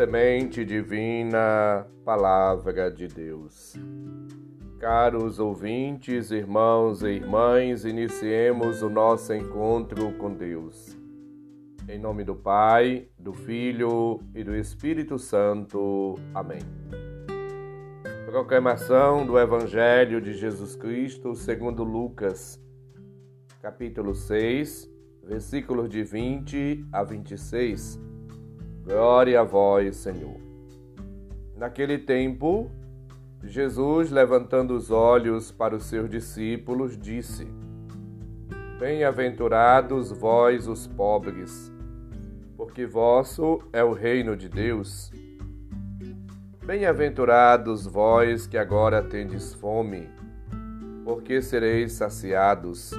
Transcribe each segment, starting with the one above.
Semente Divina, Palavra de Deus. Caros ouvintes, irmãos e irmãs, iniciemos o nosso encontro com Deus. Em nome do Pai, do Filho e do Espírito Santo. Amém. Proclamação do Evangelho de Jesus Cristo segundo Lucas, capítulo 6, versículos de 20 a 26. Glória a vós, Senhor. Naquele tempo, Jesus, levantando os olhos para os seus discípulos, disse: Bem-aventurados vós, os pobres, porque vosso é o reino de Deus. Bem-aventurados vós que agora tendes fome, porque sereis saciados.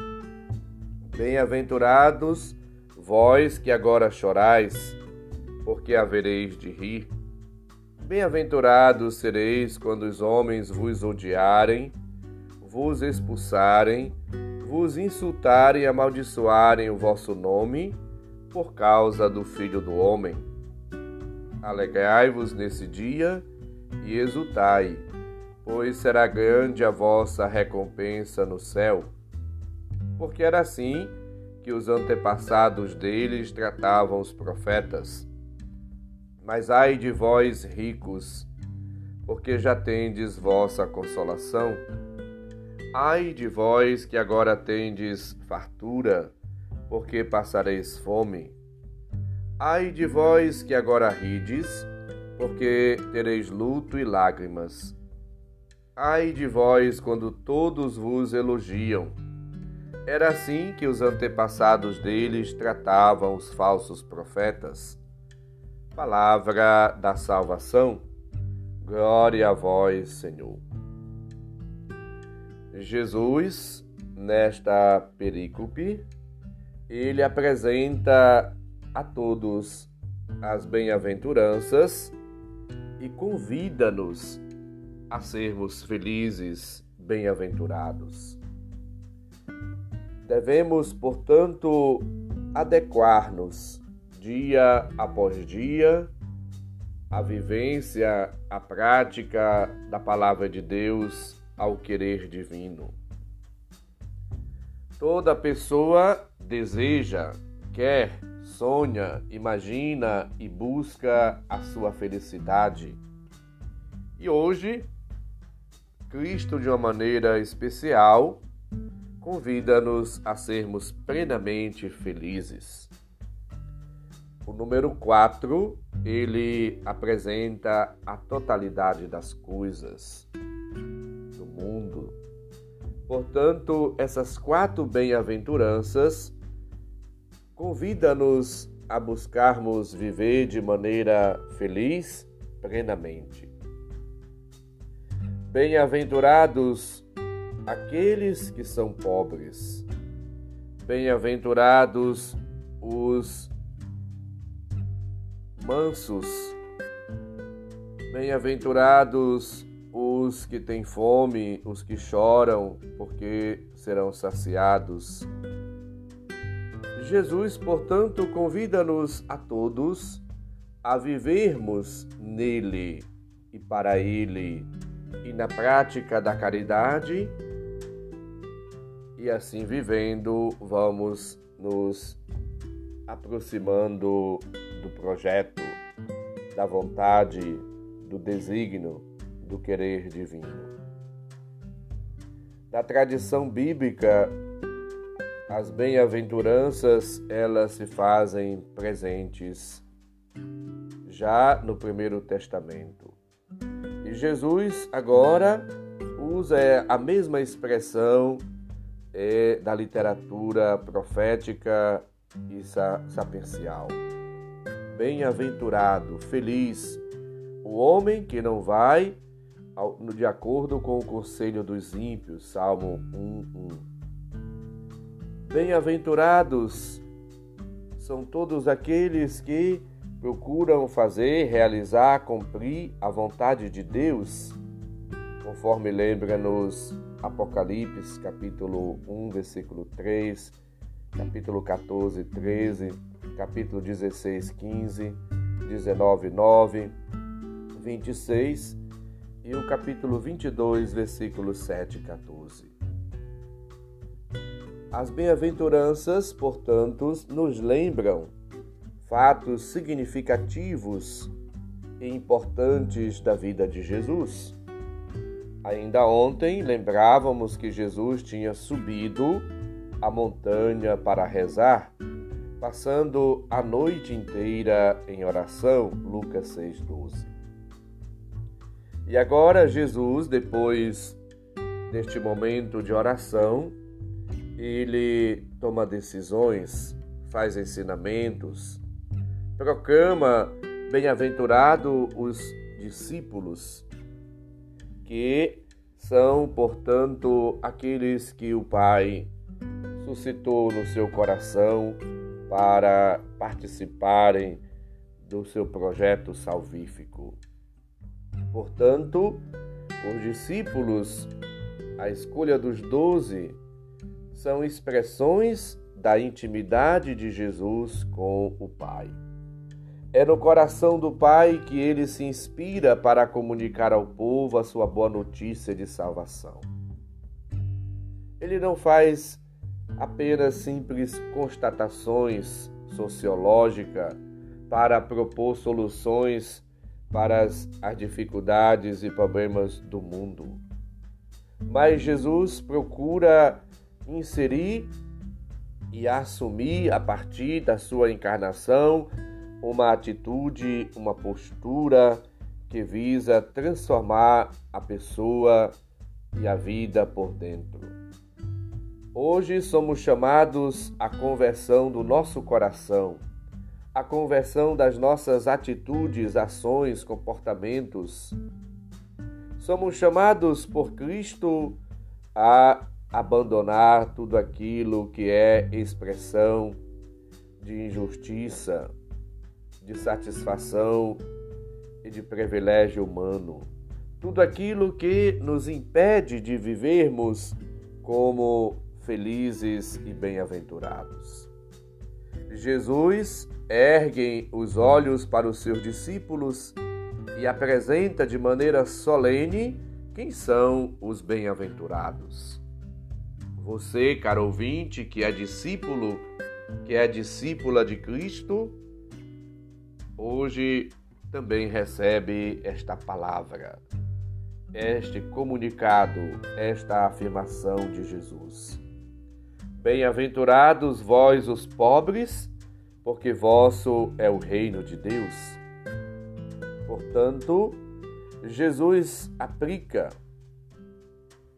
Bem-aventurados vós que agora chorais, porque havereis de rir. Bem-aventurados sereis quando os homens vos odiarem, vos expulsarem, vos insultarem e amaldiçoarem o vosso nome por causa do Filho do Homem. Alegrai-vos nesse dia e exultai, pois será grande a vossa recompensa no céu. Porque era assim que os antepassados deles tratavam os profetas. Mas ai de vós, ricos, porque já tendes vossa consolação. Ai de vós que agora tendes fartura, porque passareis fome. Ai de vós que agora rides, porque tereis luto e lágrimas. Ai de vós quando todos vos elogiam. Era assim que os antepassados deles tratavam os falsos profetas. Palavra da salvação. Glória a vós, Senhor. Jesus, nesta perícope, ele apresenta a todos as bem-aventuranças e convida-nos a sermos felizes, bem-aventurados. Devemos, portanto, adequar-nos dia após dia à vivência, à prática da palavra de Deus, ao querer divino. Toda pessoa deseja, quer, sonha, imagina e busca a sua felicidade. E hoje, Cristo, de uma maneira especial, convida-nos a sermos plenamente felizes. O número 4, ele apresenta a totalidade das coisas do mundo. Portanto, essas quatro bem-aventuranças convida-nos a buscarmos viver de maneira feliz plenamente. Bem-aventurados aqueles que são pobres. Bem-aventurados os mansos. Bem-aventurados os que têm fome, os que choram, porque serão saciados. Jesus, portanto, convida-nos a todos a vivermos nele e para ele, e na prática da caridade, e assim vivendo, vamos nos aproximando do projeto, da vontade, do desígnio, do querer divino. Na tradição bíblica, as bem-aventuranças elas se fazem presentes já no Primeiro Testamento. E Jesus agora usa a mesma expressão é, da literatura profética e sapiencial. Bem-aventurado, feliz, o homem que não vai de acordo com o conselho dos ímpios, Salmo 1:1. Bem-aventurados são todos aqueles que procuram fazer, realizar, cumprir a vontade de Deus, conforme lembra-nos Apocalipse, capítulo 1, versículo 3, capítulo 14, 13, capítulo 16, 15 19, 9, 26 e o capítulo 22, versículos 7 e 14. As bem-aventuranças, portanto, nos lembram fatos significativos e importantes da vida de Jesus. Ainda ontem lembrávamos que Jesus tinha subido a montanha para rezar, passando a noite inteira em oração, Lucas 6:12. E agora Jesus, depois deste momento de oração, ele toma decisões, faz ensinamentos, proclama bem-aventurado os discípulos, que são, portanto, aqueles que o Pai suscitou no seu coração para participarem do seu projeto salvífico. Portanto, os discípulos, a escolha dos doze, são expressões da intimidade de Jesus com o Pai. É no coração do Pai que ele se inspira para comunicar ao povo a sua boa notícia de salvação. Ele não faz apenas simples constatações sociológicas para propor soluções para as, as dificuldades e problemas do mundo. Mas Jesus procura inserir e assumir a partir da sua encarnação uma atitude, uma postura que visa transformar a pessoa e a vida por dentro. Hoje somos chamados à conversão do nosso coração, à conversão das nossas atitudes, ações, comportamentos. Somos chamados por Cristo a abandonar tudo aquilo que é expressão de injustiça, de satisfação e de privilégio humano. Tudo aquilo que nos impede de vivermos como felizes e bem-aventurados. Jesus ergue os olhos para os seus discípulos e apresenta de maneira solene quem são os bem-aventurados. Você, caro ouvinte, que é discípulo, que é discípula de Cristo, hoje também recebe esta palavra, este comunicado, esta afirmação de Jesus. Bem-aventurados vós os pobres, porque vosso é o reino de Deus. Portanto, Jesus aplica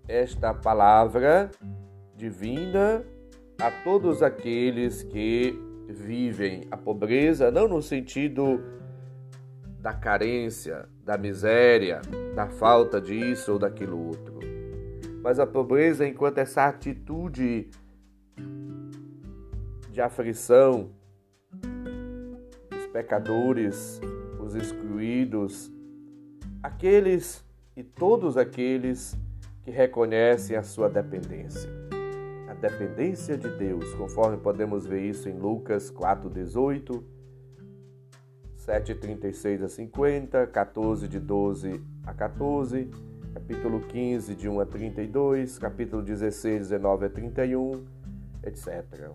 esta palavra divina a todos aqueles que vivem a pobreza não no sentido da carência, da miséria, da falta disso ou daquilo outro, mas a pobreza enquanto essa atitude de aflição os pecadores, os excluídos, aqueles e todos aqueles que reconhecem a sua dependência dependência de Deus, conforme podemos ver isso em Lucas 4:18, 7:36 a 50, 14 de 12 a 14, capítulo 15 de 1 a 32, capítulo 16, 19 a 31, etc.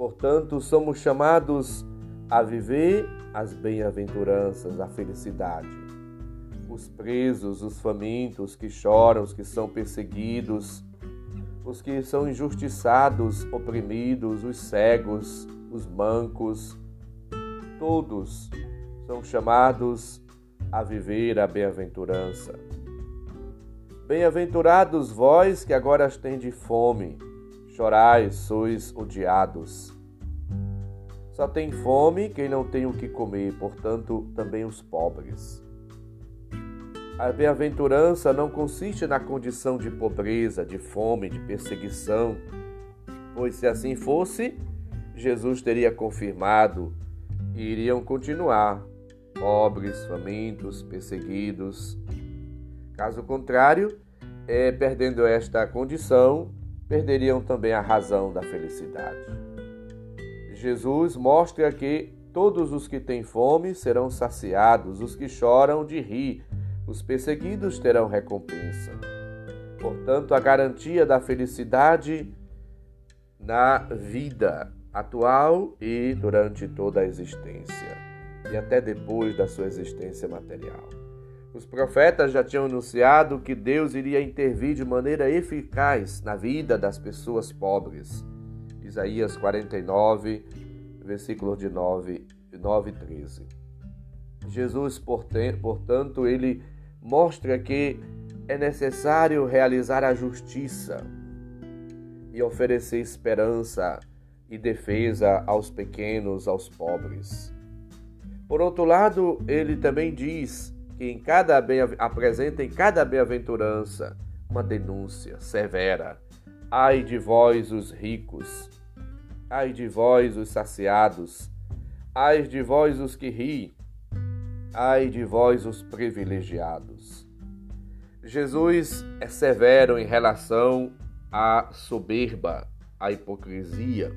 Portanto, somos chamados a viver as bem-aventuranças, a felicidade. Os presos, os famintos que choram, os que são perseguidos, os que são injustiçados, oprimidos, os cegos, os mancos, todos são chamados a viver a bem-aventurança. Bem-aventurados vós que agora tendes fome, chorai, sois odiados. Só tem fome quem não tem o que comer, portanto, também os pobres. A bem-aventurança não consiste na condição de pobreza, de fome, de perseguição, pois se assim fosse, Jesus teria confirmado e iriam continuar pobres, famintos, perseguidos. Caso contrário, é, perdendo esta condição, perderiam também a razão da felicidade. Jesus mostra que Todos os que têm fome serão saciados, os que choram de rir, os perseguidos terão recompensa. Portanto, a garantia da felicidade na vida atual e durante toda a existência, e até depois da sua existência material. Os profetas já tinham anunciado que Deus iria intervir de maneira eficaz na vida das pessoas pobres. Isaías 49, versículos de 9, 9 e 13. Jesus, portanto, ele mostra que é necessário realizar a justiça e oferecer esperança e defesa aos pequenos, aos pobres. Por outro lado, ele também diz que em cada apresenta em cada bem-aventurança uma denúncia severa. Ai de vós os ricos, ai de vós os saciados, ai de vós os que ri, ai de vós os privilegiados. Jesus é severo em relação à soberba, à hipocrisia,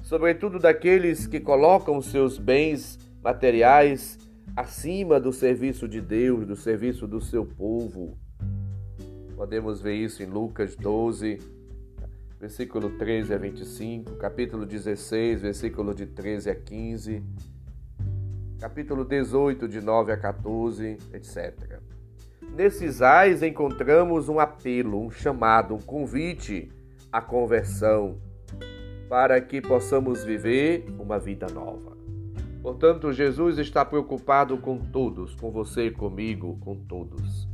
sobretudo daqueles que colocam seus bens materiais acima do serviço de Deus, do serviço do seu povo. Podemos ver isso em Lucas 12, versículo 13 a 25, capítulo 16, versículo de 13 a 15, capítulo 18, de 9 a 14, etc. Nesses ais encontramos um apelo, um chamado, um convite à conversão, para que possamos viver uma vida nova. Portanto, Jesus está preocupado com todos, com você e comigo, com todos.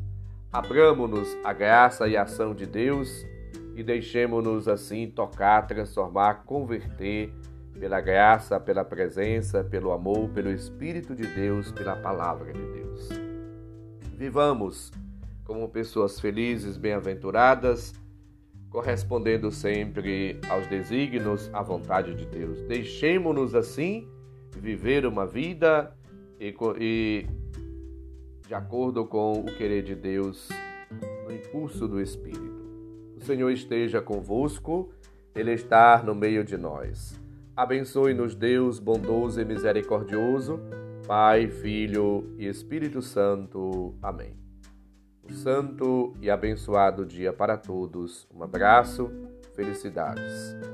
Abramos-nos a graça e ação de Deus e deixemos-nos assim tocar, transformar, converter pela graça, pela presença, pelo amor, pelo Espírito de Deus, pela palavra de Deus. Vivamos como pessoas felizes, bem-aventuradas, correspondendo sempre aos desígnios, à vontade de Deus. Deixemos-nos assim viver uma vida e, e de acordo com o querer de Deus, no impulso do Espírito. O Senhor esteja convosco, Ele está no meio de nós. Abençoe-nos, Deus bondoso e misericordioso, Pai, Filho e Espírito Santo. Amém. Um santo e abençoado dia para todos. Um abraço, felicidades.